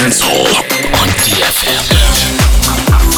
Dancehall on DFM.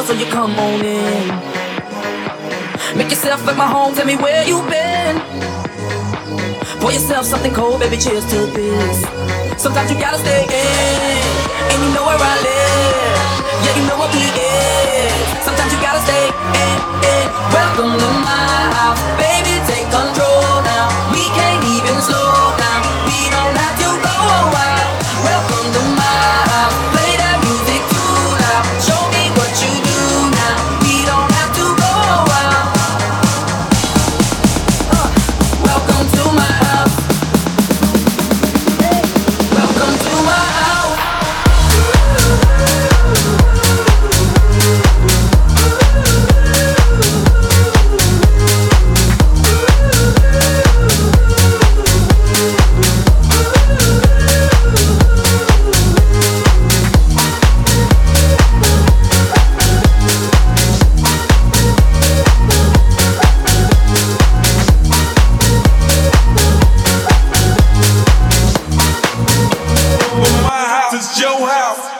Before, so you come on in. Make yourself at my home, tell me where you've been. Pour yourself something cold, baby, cheers to this. Sometimes you gotta stay in, and you know where I live. Yeah, you know what we is. Sometimes you gotta stay in, in. Welcome to my house, baby, take control now. We can't even slow is your house.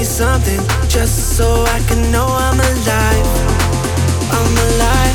Me something, just so I can know I'm alive. I'm alive.